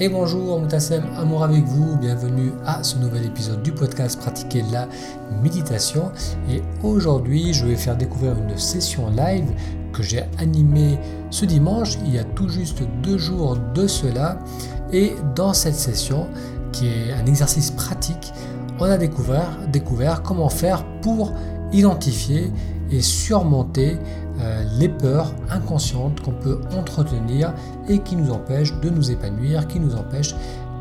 Et bonjour, Moutassem, amour avec vous, bienvenue à ce nouvel épisode du podcast Pratiquer la méditation. Et aujourd'hui, je vais faire découvrir une session live que j'ai animée ce dimanche, il y a tout juste deux jours de cela. Et dans cette session, qui est un exercice pratique, on a découvert, découvert comment faire pour identifier et surmonter euh, les peurs inconscientes qu'on peut entretenir et qui nous empêchent de nous épanouir, qui nous empêchent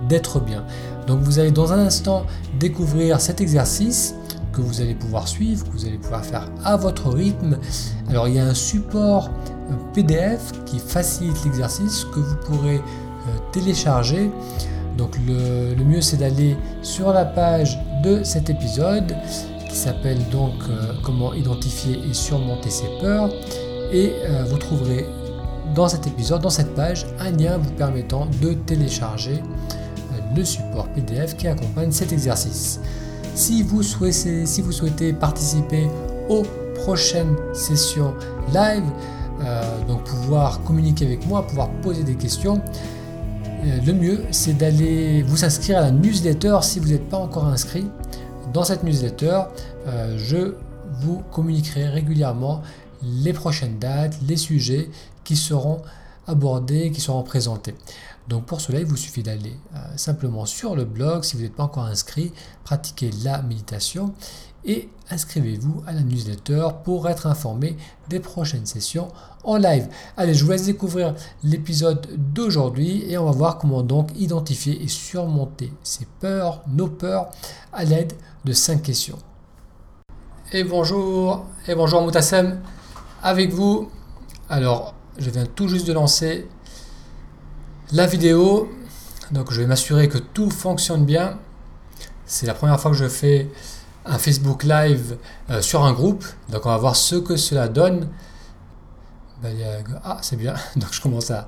d'être bien. Donc vous allez dans un instant découvrir cet exercice que vous allez pouvoir suivre, que vous allez pouvoir faire à votre rythme. Alors il y a un support PDF qui facilite l'exercice que vous pourrez euh, télécharger. Donc le, le mieux c'est d'aller sur la page de cet épisode qui s'appelle donc euh, Comment identifier et surmonter ses peurs. Et euh, vous trouverez dans cet épisode, dans cette page, un lien vous permettant de télécharger euh, le support PDF qui accompagne cet exercice. Si vous souhaitez, si vous souhaitez participer aux prochaines sessions live, donc pouvoir communiquer avec moi, pouvoir poser des questions, le mieux c'est d'aller vous inscrire à la newsletter si vous n'êtes pas encore inscrit. Dans cette newsletter, euh, je vous communiquerai régulièrement les prochaines dates, les sujets qui seront abordés, qui seront présentés. Donc pour cela, il vous suffit d'aller euh, simplement sur le blog, si vous n'êtes pas encore inscrit, pratiquer la méditation et inscrivez-vous à la newsletter pour être informé des prochaines sessions en live. Allez, je vous laisse découvrir l'épisode d'aujourd'hui et on va voir comment donc identifier et surmonter ces peurs, nos peurs, à l'aide de 5 questions. Et bonjour, et bonjour Moutassem, avec vous. Alors, je viens tout juste de lancer la vidéo, donc je vais m'assurer que tout fonctionne bien. C'est la première fois que je fais un Facebook Live euh, sur un groupe, donc on va voir ce que cela donne. Ah, c'est bien, donc je commence à,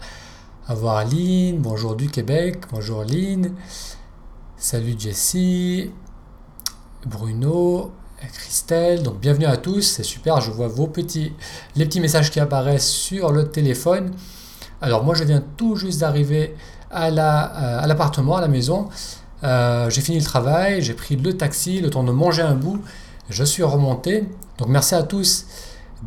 à voir Lynn, bonjour du Québec, bonjour Lynn, salut Jessie, Bruno, Christelle, donc bienvenue à tous, c'est super, je vois vos petits, les petits messages qui apparaissent sur le téléphone. Alors moi je viens tout juste d'arriver à, euh, l'appartement, à la maison. Euh, j'ai fini le travail, j'ai pris le taxi, le temps de manger un bout, je suis remonté. Donc merci à tous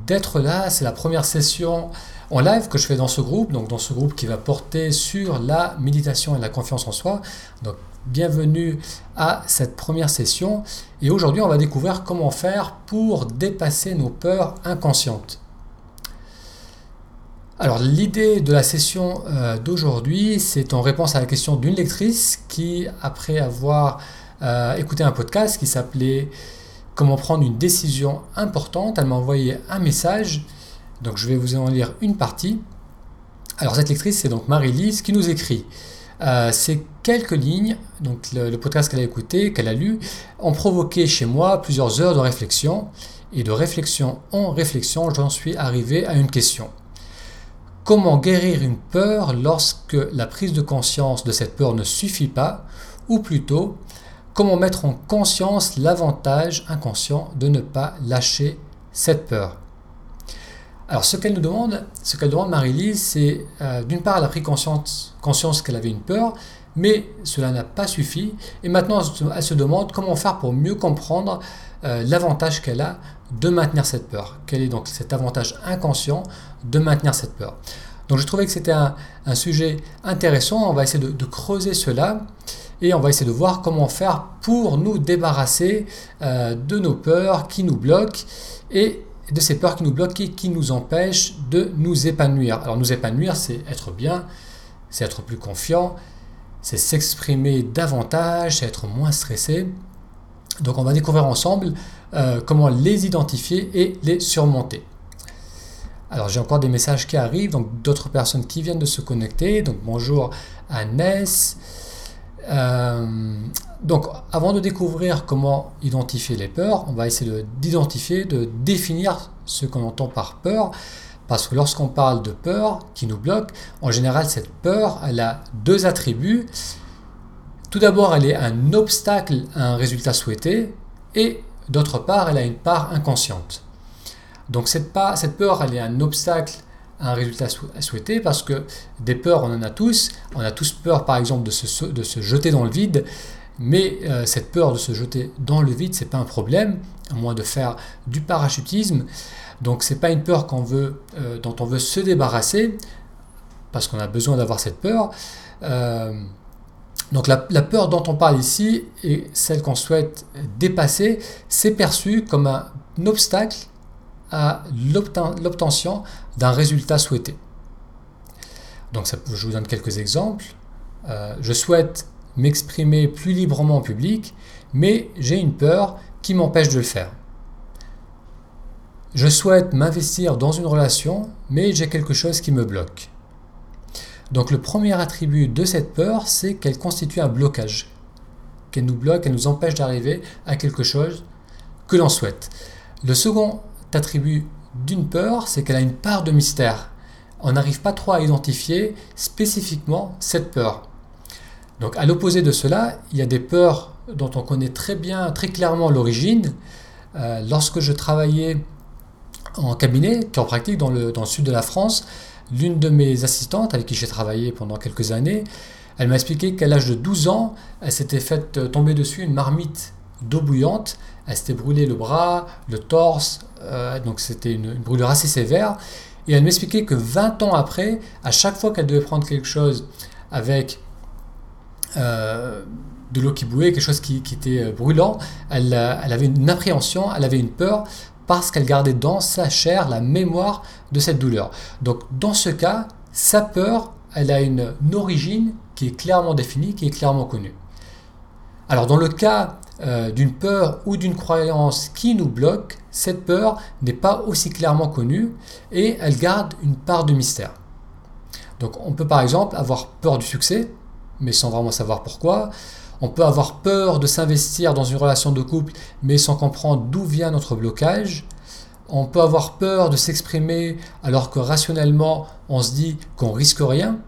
d'être là, c'est la première session en live que je fais dans ce groupe, donc dans ce groupe qui va porter sur la méditation et la confiance en soi. Donc bienvenue à cette première session et aujourd'hui on va découvrir comment faire pour dépasser nos peurs inconscientes. Alors l'idée de la session euh, d'aujourd'hui c'est en réponse à la question d'une lectrice qui après avoir euh, écouté un podcast qui s'appelait Comment prendre une décision importante, elle m'a envoyé un message, donc je vais vous en lire une partie. Alors cette lectrice c'est donc Marie-Lise qui nous écrit euh, ces quelques lignes, donc le, podcast qu'elle a écouté, qu'elle a lu, ont provoqué chez moi plusieurs heures de réflexion. Et de réflexion en réflexion, j'en suis arrivé à une question. Comment guérir une peur lorsque la prise de conscience de cette peur ne suffit pas? Ou plutôt, comment mettre en conscience l'avantage inconscient de ne pas lâcher cette peur alors, ce qu'elle nous demande, ce qu'elle demande Marie-Lise, c'est euh, d'une part, elle a pris conscience, qu'elle avait une peur, mais cela n'a pas suffi. Et maintenant, elle se demande comment faire pour mieux comprendre euh, l'avantage qu'elle a de maintenir cette peur. Quel est donc cet avantage inconscient de maintenir cette peur? Donc, je trouvais que c'était un, sujet intéressant. On va essayer de, creuser cela et on va essayer de voir comment faire pour nous débarrasser euh, de nos peurs qui nous bloquent et de ces peurs qui nous bloquent et qui nous empêchent de nous épanouir. Alors nous épanouir, c'est être bien, c'est être plus confiant, c'est s'exprimer davantage, c'est être moins stressé. Donc on va découvrir ensemble euh, comment les identifier et les surmonter. Alors j'ai encore des messages qui arrivent, donc d'autres personnes qui viennent de se connecter. Donc bonjour à Ness. Euh, donc, avant de découvrir comment identifier les peurs, on va essayer d'identifier, de, définir ce qu'on entend par peur. Parce que lorsqu'on parle de peur qui nous bloque, en général, cette peur, elle a deux attributs. Tout d'abord, elle est un obstacle à un résultat souhaité, et d'autre part, elle a une part inconsciente. Donc cette, cette peur, elle est un obstacle un résultat souhaité parce que des peurs, on en a tous. On a tous peur, par exemple, de se, jeter dans le vide. Mais euh, cette peur de se jeter dans le vide, c'est pas un problème, à moins de faire du parachutisme. Donc c'est pas une peur euh, dont on veut se débarrasser, parce qu'on a besoin d'avoir cette peur. Euh, donc la, peur dont on parle ici et celle qu'on souhaite dépasser, c'est perçu comme un obstacle à l'obtention d'un résultat souhaité. Donc je vous donne quelques exemples. je souhaite m'exprimer plus librement en public, mais j'ai une peur qui m'empêche de le faire. Je souhaite m'investir dans une relation, mais j'ai quelque chose qui me bloque. Donc le premier attribut de cette peur, c'est qu'elle constitue un blocage, qu'elle nous bloque, qu'elle nous empêche d'arriver à quelque chose que l'on souhaite. Le second attribut d'une peur, c'est qu'elle a une part de mystère. On n'arrive pas trop à identifier spécifiquement cette peur. Donc à l'opposé de cela, il y a des peurs dont on connaît très bien, très clairement l'origine. Euh, lorsque je travaillais en cabinet, en pratique dans le, dans le sud de la France, l'une de mes assistantes avec qui j'ai travaillé pendant quelques années, elle m'a expliqué qu'à l'âge de 12 ans, elle s'était faite tomber dessus une marmite d'eau bouillante. Elle s'était brûlé le bras, le torse, euh, donc c'était une, brûlure assez sévère. Et elle m'expliquait que 20 ans après, à chaque fois qu'elle devait prendre quelque chose avec euh, de l'eau qui bouillait, quelque chose qui, était euh, brûlant, elle, avait une appréhension, elle avait une peur parce qu'elle gardait dans sa chair la mémoire de cette douleur. Donc dans ce cas, sa peur, elle a une, origine qui est clairement définie, qui est clairement connue. Alors dans le cas d'une peur ou d'une croyance qui nous bloque, cette peur n'est pas aussi clairement connue et elle garde une part de mystère. Donc on peut par exemple avoir peur du succès, mais sans vraiment savoir pourquoi. On peut avoir peur de s'investir dans une relation de couple, mais sans comprendre d'où vient notre blocage. On peut avoir peur de s'exprimer alors que rationnellement on se dit qu'on risque rien.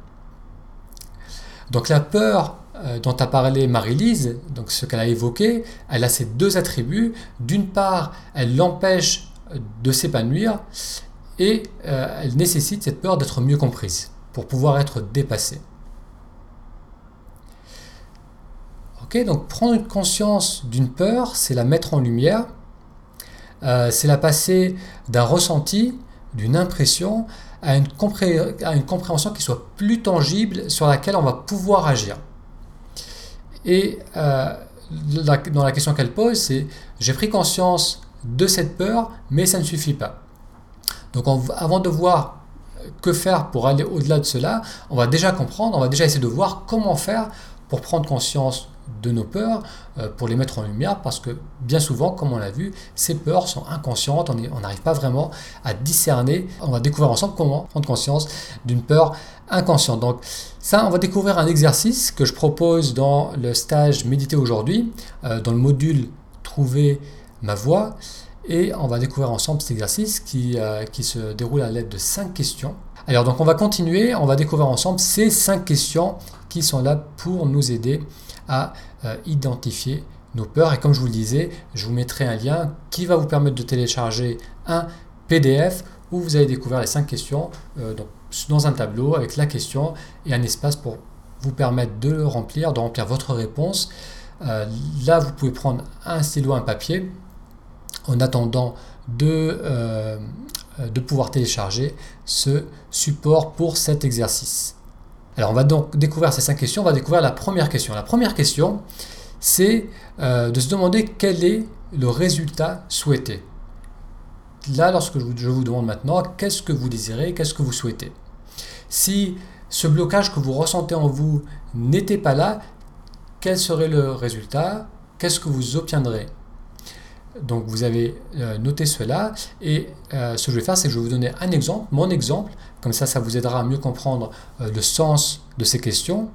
Donc la peur euh, dont a parlé Marie-Lise, donc ce qu'elle a évoqué, elle a ces deux attributs. D'une part, elle l'empêche de s'épanouir et euh, elle nécessite cette peur d'être mieux comprise pour pouvoir être dépassée. donc prendre conscience d'une peur, c'est la mettre en lumière, euh, c'est la passer d'un ressenti, d'une impression, à une, compréhension qui soit plus tangible sur laquelle on va pouvoir agir. Et euh, dans la question qu'elle pose, c'est j'ai pris conscience de cette peur, mais ça ne suffit pas. Donc avant de voir que faire pour aller au-delà de cela, on va déjà comprendre, on va déjà essayer de voir comment faire pour prendre conscience de nos peurs euh, pour les mettre en lumière parce que bien souvent, comme on l'a vu, ces peurs sont inconscientes, on n'arrive pas vraiment à discerner. On va découvrir ensemble comment prendre conscience d'une peur inconsciente. Donc ça, on va découvrir un exercice que je propose dans le stage Méditer aujourd'hui, euh, dans le module Trouver ma voix. Et on va découvrir ensemble cet exercice qui, euh, qui se déroule à l'aide de cinq questions. Alors donc on va continuer, on va découvrir ensemble ces cinq questions qui sont là pour nous aider à euh, identifier nos peurs. Et comme je vous le disais, je vous mettrai un lien qui va vous permettre de télécharger un PDF où vous allez découvrir les cinq questions dans un tableau avec la question et un espace pour vous permettre de le remplir, de remplir votre réponse. Euh, là, vous pouvez prendre un stylo, un papier en attendant de, de pouvoir télécharger ce support pour cet exercice. Alors on va donc découvrir ces cinq questions, on va découvrir la première question. La première question, c'est euh, de se demander quel est le résultat souhaité. Là, lorsque je vous demande maintenant, qu'est-ce que vous désirez, qu'est-ce que vous souhaitez? Si ce blocage que vous ressentez en vous n'était pas là, quel serait le résultat? Qu'est-ce que vous obtiendrez? Donc vous avez euh, noté cela et euh, ce que je vais faire c'est que je vais vous donner un exemple, mon exemple, comme ça ça vous aidera à mieux comprendre euh, le sens de ces questions.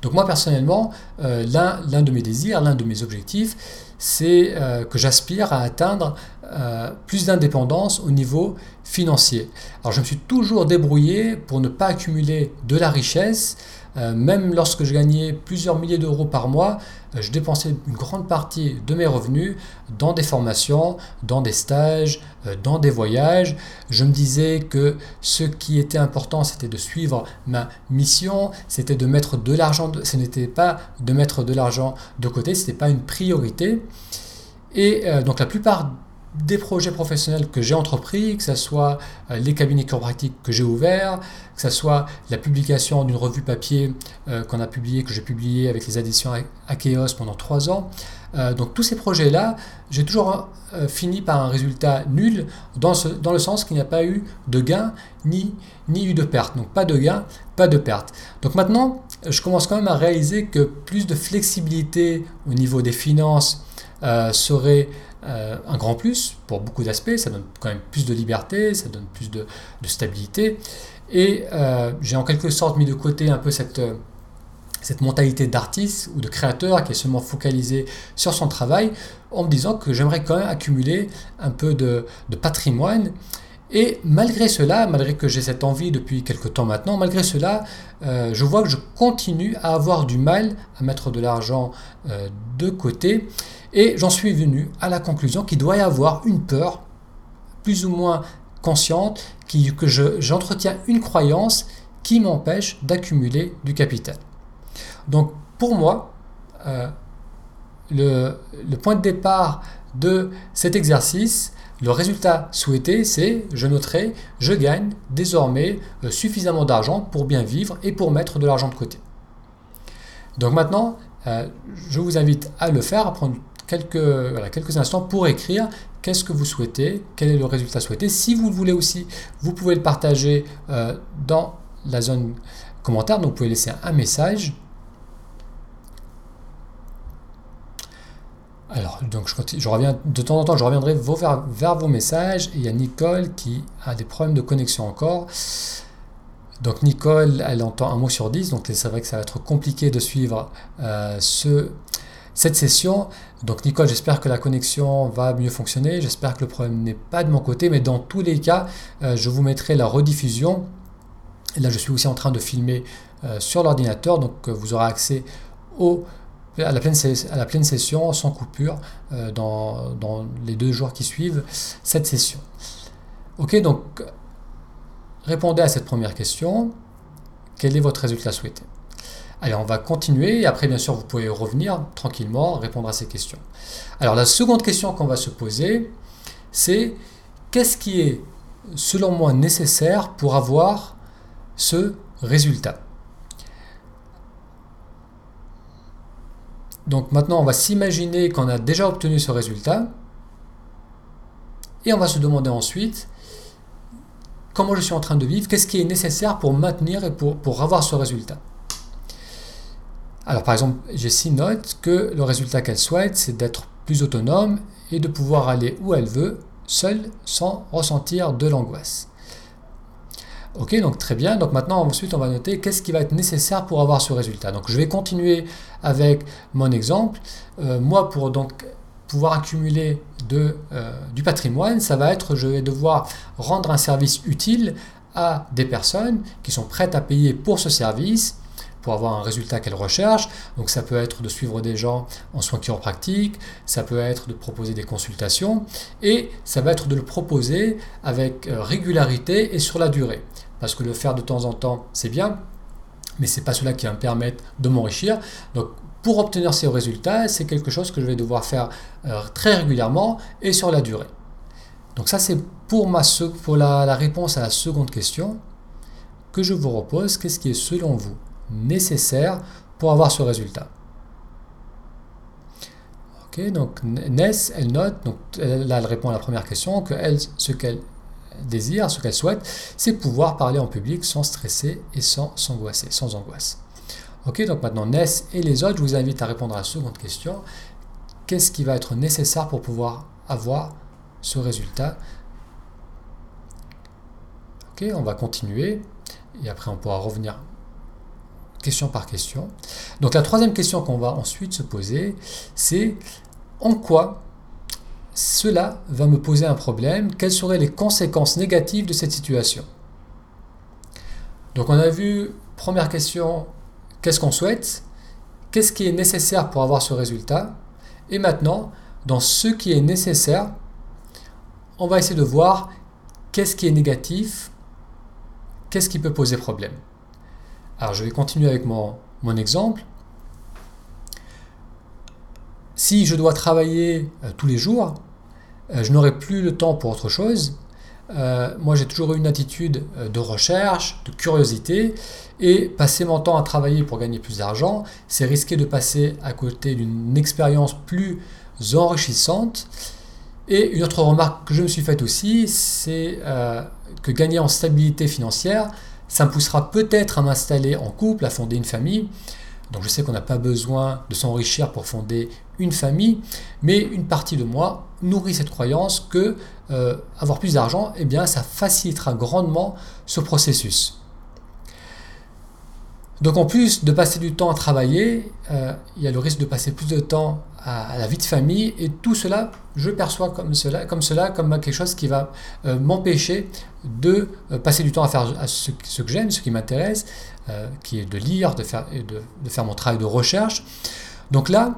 Donc moi personnellement, l'un de mes désirs, l'un de mes objectifs, c'est que j'aspire à atteindre euh, plus d'indépendance au niveau financier. Alors je me suis toujours débrouillé pour ne pas accumuler de la richesse. Euh, même lorsque je gagnais plusieurs milliers d'euros par mois, euh, je dépensais une grande partie de mes revenus dans des formations, dans des stages, dans des voyages. Je me disais que ce qui était important, c'était de suivre ma mission, c'était de mettre de l'argent, ce n'était pas de mettre de l'argent de côté, ce n'était pas une priorité. Et donc la plupart des projets professionnels que j'ai entrepris, que ce soit euh, les cabinets chiropratiques que j'ai ouverts, que ce soit la publication d'une revue papier euh, qu'on a publié, que j'ai publié avec les éditions Akeos pendant trois ans. Euh, donc tous ces projets-là, j'ai toujours fini par un résultat nul dans, dans le sens qu'il n'y a pas eu de gain ni, ni eu de perte. Donc pas de gain, pas de perte. Donc maintenant, je commence quand même à réaliser que plus de flexibilité au niveau des finances serait euh, un grand plus pour beaucoup d'aspects, ça donne quand même plus de liberté, ça donne plus de, stabilité. Et euh, j'ai en quelque sorte mis de côté un peu cette, cette mentalité d'artiste ou de créateur qui est seulement focalisé sur son travail en me disant que j'aimerais quand même accumuler un peu de, patrimoine. Et malgré cela, malgré que j'ai cette envie depuis quelque temps maintenant, malgré cela, euh, je vois que je continue à avoir du mal à mettre de l'argent de côté. Et j'en suis venu à la conclusion qu'il doit y avoir une peur, plus ou moins consciente, qui, que j'entretiens une croyance qui m'empêche d'accumuler du capital. Donc pour moi, euh, le, point de départ de cet exercice, le résultat souhaité, c'est, je noterai, je gagne désormais euh, suffisamment d'argent pour bien vivre et pour mettre de l'argent de côté. Donc maintenant, euh, je vous invite à le faire, à prendre quelques, quelques instants pour écrire qu'est-ce que vous souhaitez, quel est le résultat souhaité. Si vous le voulez aussi, vous pouvez le partager euh, dans la zone commentaire, donc vous pouvez laisser un message. Alors, donc je, reviens de temps en temps, je reviendrai vers, vers, vos messages. il y a Nicole qui a des problèmes de connexion encore. Donc Nicole, elle entend un mot sur 10, donc c'est vrai que ça va être compliqué de suivre euh, ce, cette session. Donc Nicole, j'espère que la connexion va mieux fonctionner, j'espère que le problème n'est pas de mon côté, mais dans tous les cas, euh, je vous mettrai la rediffusion. Là, je suis aussi en train de filmer euh, sur l'ordinateur, donc euh, vous aurez accès à, la pleine, session sans coupure dans les deux jours qui suivent cette session. Ok, donc répondez à cette première question. Quel est votre résultat souhaité? Allez, on va continuer et après, bien sûr, vous pouvez revenir tranquillement, répondre à ces questions. Alors, la seconde question qu'on va se poser, c'est qu'est-ce qui est, selon moi, nécessaire pour avoir ce résultat? Donc maintenant, on va s'imaginer qu'on a déjà obtenu ce résultat et on va se demander ensuite comment je suis en train de vivre, qu'est-ce qui est nécessaire pour maintenir et pour, pour avoir ce résultat? Alors par exemple, Jessie note que le résultat qu'elle souhaite, c'est d'être plus autonome et de pouvoir aller où elle veut, seule, sans ressentir de l'angoisse. Ok, donc très bien. Donc maintenant, ensuite, on va noter qu'est-ce qui va être nécessaire pour avoir ce résultat. Donc je vais continuer avec mon exemple. Euh, moi, pour donc pouvoir accumuler euh, du patrimoine, ça va être, je vais devoir rendre un service utile à des personnes qui sont prêtes à payer pour ce service pour avoir un résultat qu'elle recherche. Donc ça peut être de suivre des gens en soins chiropratiques, ça peut être de proposer des consultations, et ça va être de le proposer avec euh, régularité et sur la durée. Parce que le faire de temps en temps, c'est bien, mais c'est pas cela qui va me permettre de m'enrichir. Donc pour obtenir ces résultats, c'est quelque chose que je vais devoir faire euh, très régulièrement et sur la durée. Donc ça c'est pour, ma, pour la, la réponse à la seconde question que je vous repose. Qu'est-ce qui est selon vous nécessaire pour avoir ce résultat. Ok, donc Ness, elle note, donc là elle répond à la première question, que elle, ce qu'elle désire, ce qu'elle souhaite, c'est pouvoir parler en public sans stresser et sans s'angoisser, sans angoisse. Ok, donc maintenant Ness et les autres, je vous invite à répondre à la seconde question. Qu'est-ce qui va être nécessaire pour pouvoir avoir ce résultat? Ok, on va continuer et après on pourra revenir question par question. Donc la troisième question qu'on va ensuite se poser, c'est en quoi cela va me poser un problème? Quelles seraient les conséquences négatives de cette situation? Donc on a vu, première question, qu'est-ce qu'on souhaite? Qu'est-ce qui est nécessaire pour avoir ce résultat? Et maintenant, dans ce qui est nécessaire, on va essayer de voir qu'est-ce qui est négatif, qu'est-ce qui peut poser problème. Alors je vais continuer avec mon, mon exemple. Si je dois travailler euh, tous les jours, euh, je n'aurai plus le temps pour autre chose. Euh, moi, j'ai toujours eu une attitude de recherche, de curiosité, et passer mon temps à travailler pour gagner plus d'argent, c'est risquer de passer à côté d'une expérience plus enrichissante. Et une autre remarque que je me suis faite aussi, c'est que gagner en stabilité financière, ça me poussera peut-être à m'installer en couple, à fonder une famille. Donc je sais qu'on n'a pas besoin de s'enrichir pour fonder une famille, mais une partie de moi nourrit cette croyance que euh, avoir plus d'argent, eh bien, ça facilitera grandement ce processus. Donc en plus de passer du temps à travailler, euh, il y a le risque de passer plus de temps à, la vie de famille et tout cela, je perçois comme cela comme, cela, comme quelque chose qui va euh, m'empêcher de passer du temps à faire ce, que j'aime, ce qui m'intéresse, qui est de lire, de faire, de, faire mon travail de recherche. Donc là,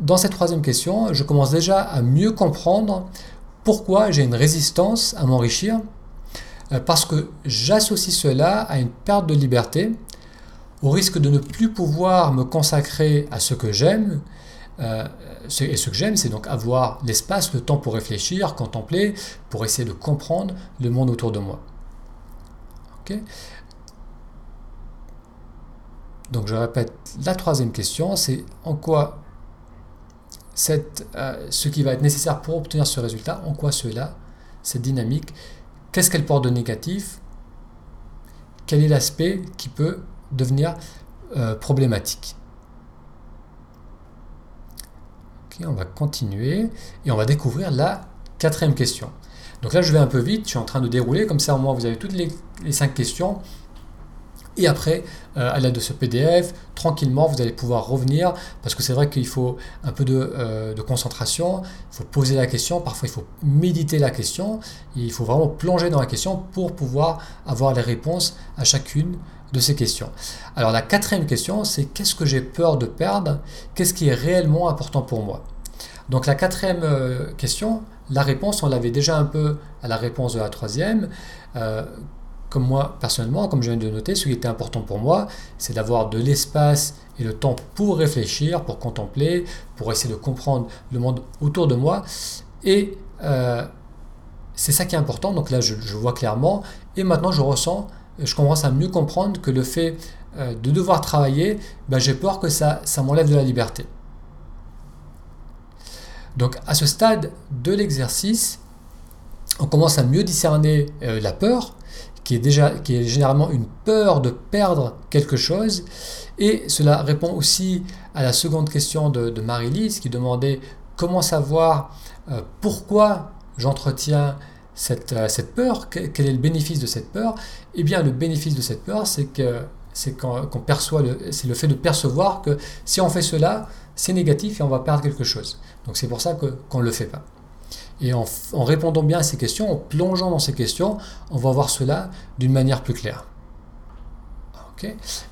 dans cette troisième question, je commence déjà à mieux comprendre pourquoi j'ai une résistance à m'enrichir, euh, parce que j'associe cela à une perte de liberté, au risque de ne plus pouvoir me consacrer à ce que j'aime. Euh, et ce que j'aime, c'est donc avoir l'espace, le temps pour réfléchir, contempler, pour essayer de comprendre le monde autour de moi. donc je répète, la troisième question, c'est en quoi euh, ce qui va être nécessaire pour obtenir ce résultat, en quoi cela, cette dynamique, qu'est-ce qu'elle porte de négatif, quel est l'aspect qui peut devenir euh, problématique? on va continuer et on va découvrir la quatrième question. Donc là, je vais un peu vite, je suis en train de dérouler, comme ça au moins vous avez toutes les cinq questions et après, euh, à l'aide de ce PDF, tranquillement, vous allez pouvoir revenir, parce que c'est vrai qu'il faut un peu de, euh, concentration, il faut poser la question, parfois il faut méditer la question, il faut vraiment plonger dans la question pour pouvoir avoir les réponses à chacune de ces questions. Alors la quatrième question, c'est qu'est-ce que j'ai peur de perdre? Qu'est-ce qui est réellement important pour moi? Donc la quatrième euh, question, la réponse, on l'avait déjà un peu à la réponse de la troisième comme moi personnellement, comme je viens de noter, ce qui était important pour moi, c'est d'avoir de l'espace et le temps pour réfléchir, pour contempler, pour essayer de comprendre le monde autour de moi. Et euh, c'est ça qui est important. Donc là, je, vois clairement. Et maintenant, je ressens, je commence à mieux comprendre que le fait euh, de devoir travailler, ben, j'ai peur que ça, ça m'enlève de la liberté. Donc à ce stade de l'exercice, on commence à mieux discerner euh, la peur, qui est, déjà, qui est généralement une peur de perdre quelque chose. Et cela répond aussi à la seconde question de, Marie-Lise qui demandait comment savoir euh, pourquoi j'entretiens cette, euh, cette, peur, quel est le bénéfice de cette peur? Eh bien, le bénéfice de cette peur, c'est que c'est perçoit c'est le fait de percevoir que si on fait cela, c'est négatif et on va perdre quelque chose. Donc c'est pour ça qu'on ne le fait pas. Et en, répondant bien à ces questions, en plongeant dans ces questions, on va voir cela d'une manière plus claire.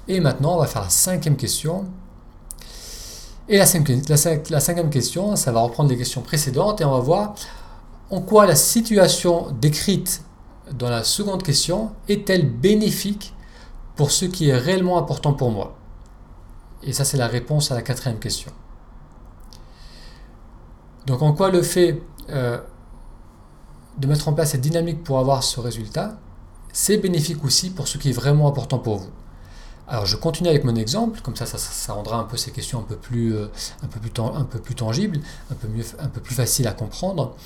et maintenant, on va faire la cinquième question. Et la cinquième, question, ça va reprendre les questions précédentes et on va voir en quoi la situation décrite dans la seconde question est-elle bénéfique pour ce qui est réellement important pour moi? Et ça, c'est la réponse à la quatrième question. Donc en quoi le fait euh, de mettre en place cette dynamique pour avoir ce résultat, c'est bénéfique aussi pour ce qui est vraiment important pour vous. Alors je continue avec mon exemple, comme ça ça, rendra un peu ces questions un peu plus, euh, un peu plus, tangibles, un peu, mieux, un peu plus faciles à comprendre.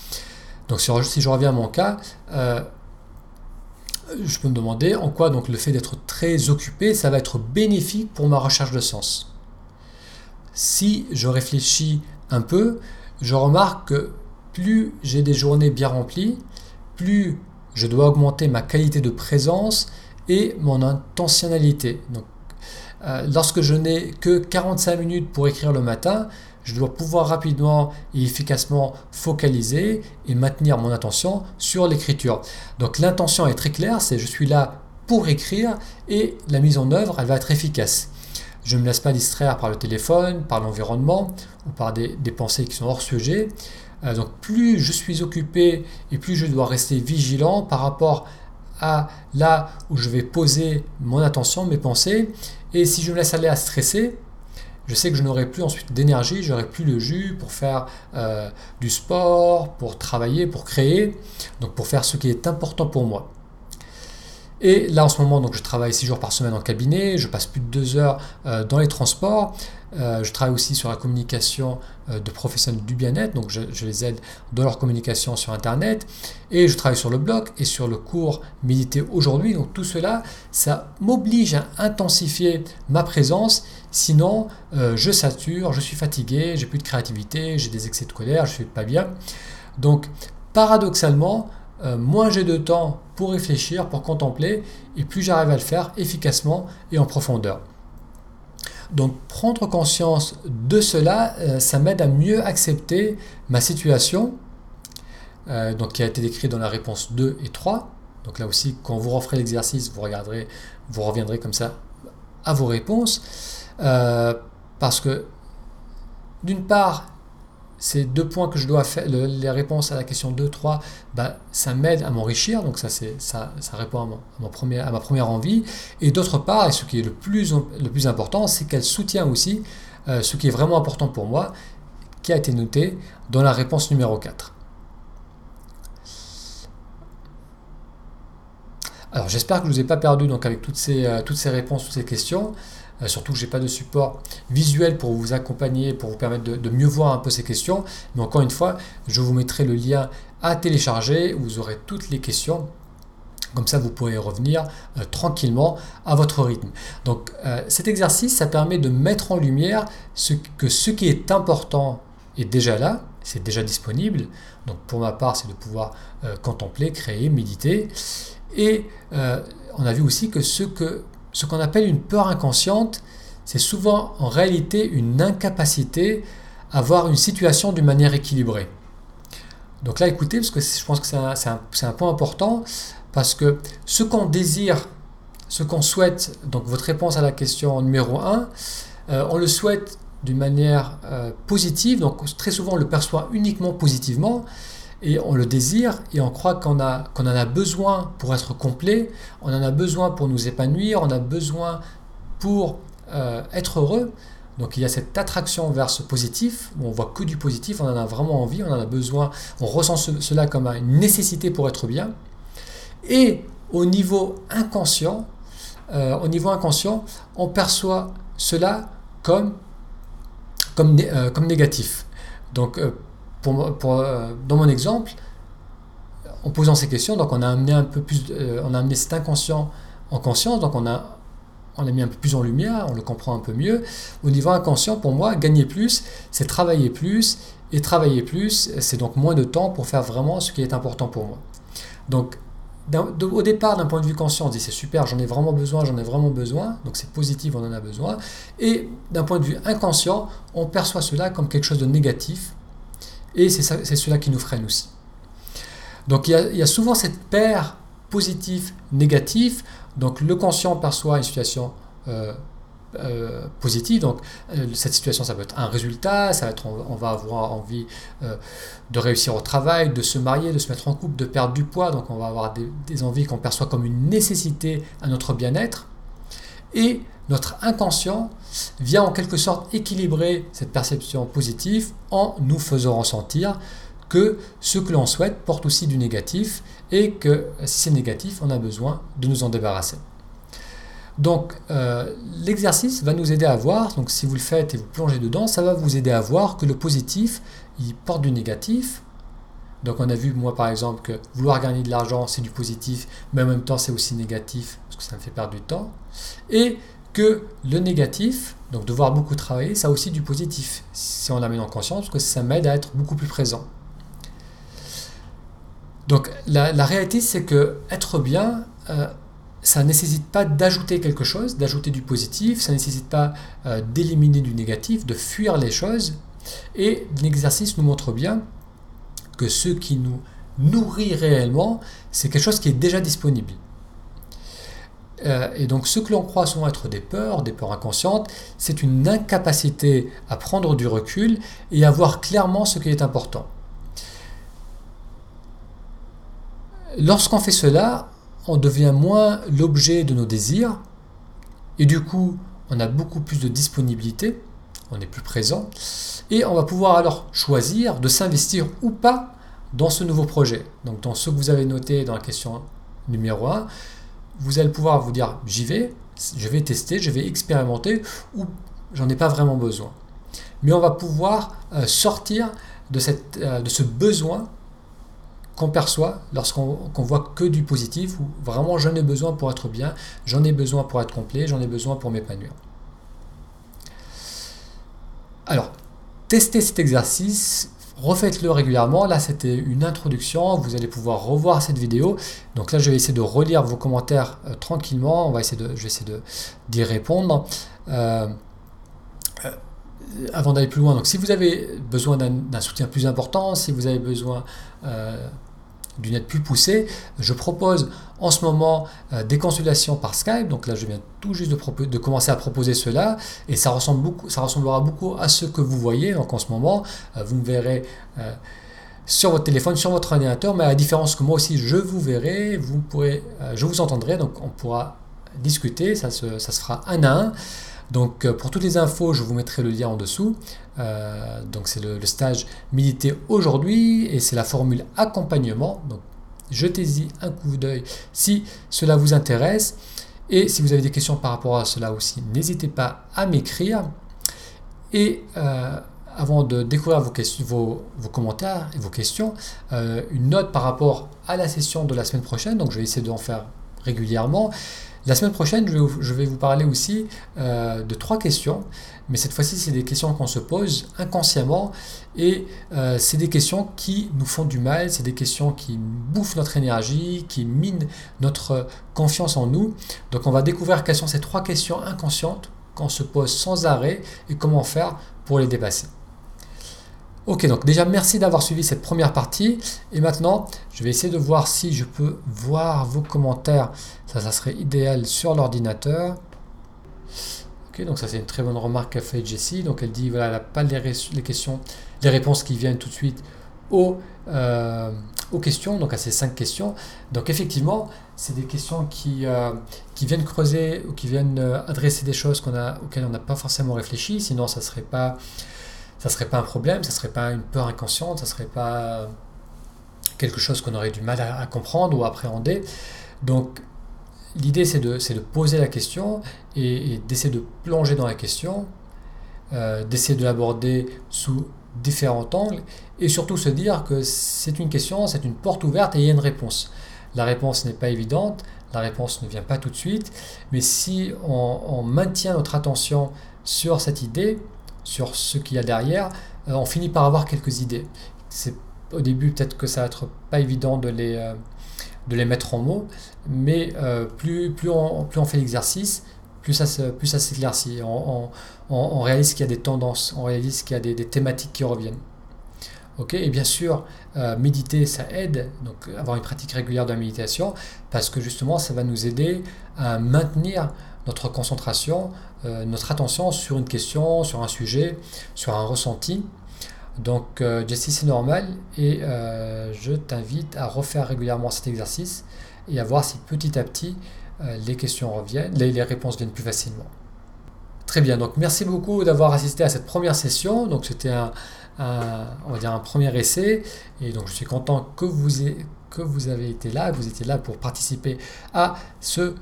Donc si, je reviens à mon cas, euh, je peux me demander en quoi donc le fait d'être très occupé, ça va être bénéfique pour ma recherche de sens. Si je réfléchis un peu, je remarque que plus j'ai des journées bien remplies, plus je dois augmenter ma qualité de présence et mon intentionnalité. Euh, lorsque je n'ai que 45 minutes pour écrire le matin, je dois pouvoir rapidement et efficacement focaliser et maintenir mon attention sur l'écriture. Donc l'intention est très claire, c'est je suis là pour écrire et la mise en œuvre, elle va être efficace. Je ne me laisse pas distraire par le téléphone, par l'environnement ou par des, pensées qui sont hors sujet. Euh, donc plus je suis occupé et plus je dois rester vigilant par rapport à là où je vais poser mon attention, mes pensées. Et si je me laisse aller à stresser, je sais que je n'aurai plus ensuite d'énergie, j'aurai plus le jus pour faire euh, du sport, pour travailler, pour créer, donc pour faire ce qui est important pour moi. Et là, en ce moment, donc, je travaille 6 jours par semaine en cabinet, je passe plus de 2 heures euh, dans les transports. Euh, je travaille aussi sur la communication euh, de professionnels du bien-être, donc je, les aide dans leur communication sur Internet. Et je travaille sur le blog et sur le cours Méditer aujourd'hui. Donc tout cela, ça m'oblige à intensifier ma présence. Sinon, je sature, je suis fatigué, j'ai plus de créativité, j'ai des excès de colère, je ne suis pas bien. Donc, paradoxalement, euh, moins j'ai de temps pour réfléchir, pour contempler, et plus j'arrive à le faire efficacement et en profondeur. Donc prendre conscience de cela, euh, ça m'aide à mieux accepter ma situation, euh, donc qui a été décrite dans la réponse 2 et 3. Donc là aussi, quand vous referez l'exercice, vous regarderez, vous reviendrez comme ça à vos réponses. parce que d'une part, ces deux points que je dois faire, les réponses à la question 2, 3, bah, ça m'aide à m'enrichir, donc ça, ça, ça répond à, mon, à ma première envie. Et d'autre part, et ce qui est le plus, le plus important, c'est qu'elle soutient aussi euh, ce qui est vraiment important pour moi, qui a été noté dans la réponse numéro 4. Alors j'espère que je ne vous ai pas perdu donc, avec toutes ces, euh, toutes ces réponses, toutes ces questions. Euh, surtout que je n'ai pas de support visuel pour vous accompagner, pour vous permettre de, mieux voir un peu ces questions. Mais encore une fois, je vous mettrai le lien à télécharger, vous aurez toutes les questions. Comme ça, vous pourrez revenir euh, tranquillement à votre rythme. Donc euh, cet exercice, ça permet de mettre en lumière ce, que ce qui est important est déjà là, c'est déjà disponible. Donc pour ma part, c'est de pouvoir contempler, créer, méditer. Et on a vu aussi que ce que ce qu'on appelle une peur inconsciente, c'est souvent en réalité une incapacité à voir une situation d'une manière équilibrée. Donc là, écoutez, parce que je pense que c'est un, point important, parce que ce qu'on désire, ce qu'on souhaite, donc votre réponse à la question numéro 1, euh, on le souhaite d'une manière euh, positive, donc très souvent on le perçoit uniquement positivement, et on le désire et on croit qu'on en a besoin pour être complet, on en a besoin pour nous épanouir, on a besoin pour euh, être heureux. Donc il y a cette attraction vers ce positif, où on voit que du positif, on en a vraiment envie, on en a besoin, on ressent cela comme une nécessité pour être bien. Et au niveau inconscient, euh, au niveau inconscient, on perçoit cela comme, comme, euh, comme négatif. Donc euh, dans mon exemple, en posant ces questions, donc on a amené un peu plus, euh, on a amené cet inconscient en conscience, donc on a, on a mis un peu plus en lumière, on le comprend un peu mieux. Au niveau inconscient, pour moi, gagner plus, c'est travailler plus, et travailler plus, c'est donc moins de temps pour faire vraiment ce qui est important pour moi. Donc, au départ, d'un point de vue conscient, on dit c'est super, j'en ai vraiment besoin, j'en ai vraiment besoin, donc c'est positif, on en a besoin. Et d'un point de vue inconscient, on perçoit cela comme quelque chose de négatif, et c'est cela qui nous freine aussi. Donc il y a, souvent cette paire positif-négatif. Donc le conscient perçoit une situation euh, euh, positive. Donc euh, cette situation, ça peut être un résultat, ça va être, on, va avoir envie de réussir au travail, de se marier, de se mettre en couple, de perdre du poids. Donc on va avoir des, des envies qu'on perçoit comme une nécessité à notre bien-être. Et notre inconscient vient en quelque sorte équilibrer cette perception positive en nous faisant ressentir que ce que l'on souhaite porte aussi du négatif et que si c'est négatif, on a besoin de nous en débarrasser. Donc euh, l'exercice va nous aider à voir, donc si vous le faites et vous plongez dedans, ça va vous aider à voir que le positif, il porte du négatif. Donc on a vu, moi par exemple, que vouloir gagner de l'argent, c'est du positif, mais en même temps c'est aussi négatif, parce que ça me fait perdre du temps. Et que le négatif, donc devoir beaucoup travailler, ça a aussi du positif, si on l'amène en conscience, parce que ça m'aide à être beaucoup plus présent. Donc la, réalité, c'est que être bien, euh, ça ne nécessite pas d'ajouter quelque chose, d'ajouter du positif, ça ne nécessite pas euh, d'éliminer du négatif, de fuir les choses, Et l'exercice nous montre bien que ce qui nous nourrit réellement, c'est quelque chose qui est déjà disponible. Euh, et donc ce que l'on croit souvent être des peurs, des peurs inconscientes, c'est une incapacité à prendre du recul et à voir clairement ce qui est important. Lorsqu'on fait cela, on devient moins l'objet de nos désirs et du coup on a beaucoup plus de disponibilité, on est plus présent et on va pouvoir alors choisir de s'investir ou pas dans ce nouveau projet. Donc dans ce que vous avez noté dans la question numéro 1, vous allez pouvoir vous dire j'y vais, je vais tester, je vais expérimenter ou j'en ai pas vraiment besoin. Mais on va pouvoir euh, sortir euh, de ce besoin qu'on perçoit lorsqu'on voit que du positif ou vraiment j'en ai besoin pour être bien, j'en ai besoin pour être complet, j'en ai besoin pour m'épanouir. Alors, testez cet exercice refaites-le régulièrement. Là, c'était une introduction. Vous allez pouvoir revoir cette vidéo. Donc là, je vais essayer de relire vos commentaires euh, tranquillement. On va essayer de, je vais essayer d'y répondre. Euh, euh, avant d'aller plus loin, donc si vous avez besoin d'un soutien plus important, si vous avez besoin d'une aide plus poussée, je propose en ce moment euh, des consultations par Skype. Donc là, je viens tout juste de, commencer à proposer cela et ça, ressemble beaucoup, ressemblera beaucoup à ce que vous voyez. Donc en ce moment, euh, vous me verrez euh, sur votre téléphone, sur votre ordinateur, mais à la différence que moi aussi, je vous verrai, vous pourrez, je vous entendrai, donc on pourra discuter, ça se, ça se fera un à un. Donc euh, pour toutes les infos, je vous mettrai le lien en dessous. Euh, donc c'est le, stage Militer aujourd'hui et c'est la formule accompagnement. Donc jetez-y un coup d'œil si cela vous intéresse. Et si vous avez des questions par rapport à cela aussi, n'hésitez pas à m'écrire. Et euh, avant de découvrir vos, commentaires et vos questions, une note par rapport à la session de la semaine prochaine. Donc je vais essayer d'en faire régulièrement. La semaine prochaine, je vais vous, parler aussi euh, de trois questions, mais cette fois-ci, c'est des questions qu'on se pose inconsciemment et euh, c'est des questions qui nous font du mal, c'est des questions qui bouffent notre énergie, qui minent notre confiance en nous. Donc, on va découvrir quelles sont ces trois questions inconscientes qu'on se pose sans arrêt et comment faire pour les dépasser. Ok, donc déjà merci d'avoir suivi cette première partie. Et maintenant, je vais essayer de voir si je peux voir vos commentaires. Ça, ça serait idéal sur l'ordinateur. Ok, donc ça c'est une très bonne remarque qu'a fait Jessie. Donc elle dit voilà, elle n'a pas les, questions, les réponses qui viennent tout de suite aux, euh, aux questions, donc à ces cinq questions. Donc effectivement, c'est des questions qui, euh, qui viennent creuser ou qui viennent euh, adresser des choses a, auxquelles on n'a pas forcément réfléchi. Sinon, ça serait pas ça serait pas un problème, ça serait pas une peur inconsciente, ça serait pas quelque chose qu'on aurait du mal à, comprendre ou à appréhender. Donc l'idée c'est de, de, poser la question et, d'essayer de plonger dans la question, euh, d'essayer de l'aborder sous différents angles et surtout se dire que c'est une question, c'est une porte ouverte et il y a une réponse. La réponse n'est pas évidente, la réponse ne vient pas tout de suite, mais si on maintient notre attention sur cette idée, sur ce qu'il y a derrière, euh, on finit par avoir quelques idées. C'est au début peut-être que ça va être pas évident de les, euh, de les mettre en mots, mais euh, plus, plus, on, plus on fait l'exercice, plus ça, plus ça s'éclaircit. On, on, réalise qu'il y a des tendances, on réalise qu'il y a des, thématiques qui reviennent. Ok, et bien sûr, méditer, ça aide, donc avoir une pratique régulière de la méditation, parce que justement, ça va nous aider à maintenir notre concentration, euh, notre attention sur une question, sur un sujet, sur un ressenti. Donc, euh, Jessie, c'est normal et euh, je t'invite à refaire régulièrement cet exercice et à voir si petit à petit les questions reviennent, les, réponses viennent plus facilement. Très bien, donc merci beaucoup d'avoir assisté à cette première session. Donc, c'était un, un premier essai et donc je suis content que vous, que vous avez été là, que vous étiez là pour participer à ce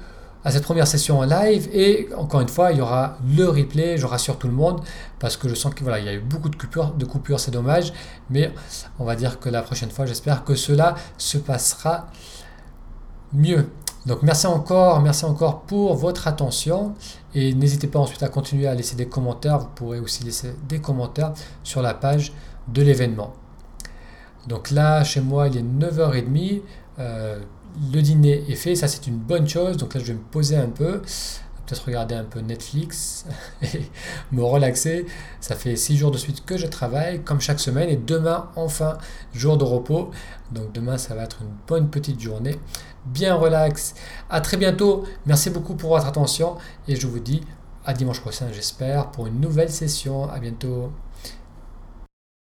à cette première session en live. Et encore une fois il y aura le replay je rassure tout le monde parce que je sens qu'il voilà, il y a eu beaucoup de coupures de coupures c'est dommage. Mais on va dire que la prochaine fois j'espère que cela se passera mieux. Donc merci encore merci encore pour votre attention. Et n'hésitez pas ensuite à continuer à laisser des commentaires. Vous pourrez aussi laisser des commentaires sur la page de l'événement. Donc là chez moi il est 9h30 le dîner est fait, ça c'est une bonne chose. Donc là je vais me poser un peu peut-être regarder un peu Netflix et me relaxer. Ça fait six jours de suite que je travaille, comme chaque semaine, et demain, enfin, jour de repos. Donc demain, ça va être une bonne petite journée, bien relax. À très bientôt. Merci beaucoup pour votre attention et je vous dis à dimanche prochain, j'espère, pour une nouvelle session. À bientôt.